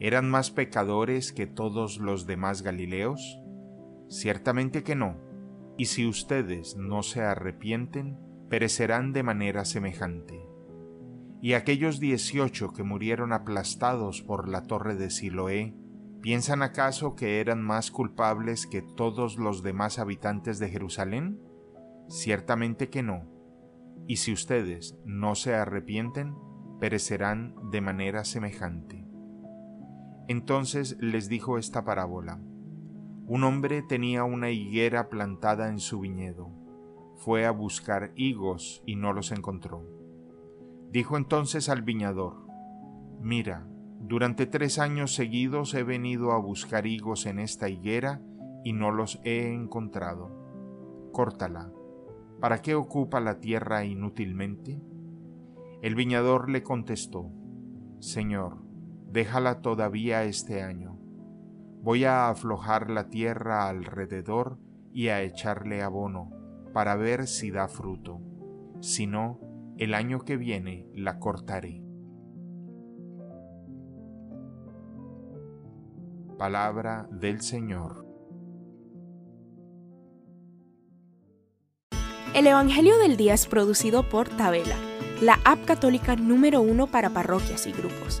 eran más pecadores que todos los demás Galileos? Ciertamente que no, y si ustedes no se arrepienten, perecerán de manera semejante. Y aquellos dieciocho que murieron aplastados por la torre de Siloé, ¿piensan acaso que eran más culpables que todos los demás habitantes de Jerusalén? Ciertamente que no, y si ustedes no se arrepienten, perecerán de manera semejante. Entonces les dijo esta parábola. Un hombre tenía una higuera plantada en su viñedo. Fue a buscar higos y no los encontró. Dijo entonces al viñador, Mira, durante tres años seguidos he venido a buscar higos en esta higuera y no los he encontrado. Córtala. ¿Para qué ocupa la tierra inútilmente? El viñador le contestó, Señor, déjala todavía este año. Voy a aflojar la tierra alrededor y a echarle abono, para ver si da fruto. Si no, el año que viene la cortaré. Palabra del Señor. El Evangelio del Día es producido por Tabela, la app católica número uno para parroquias y grupos.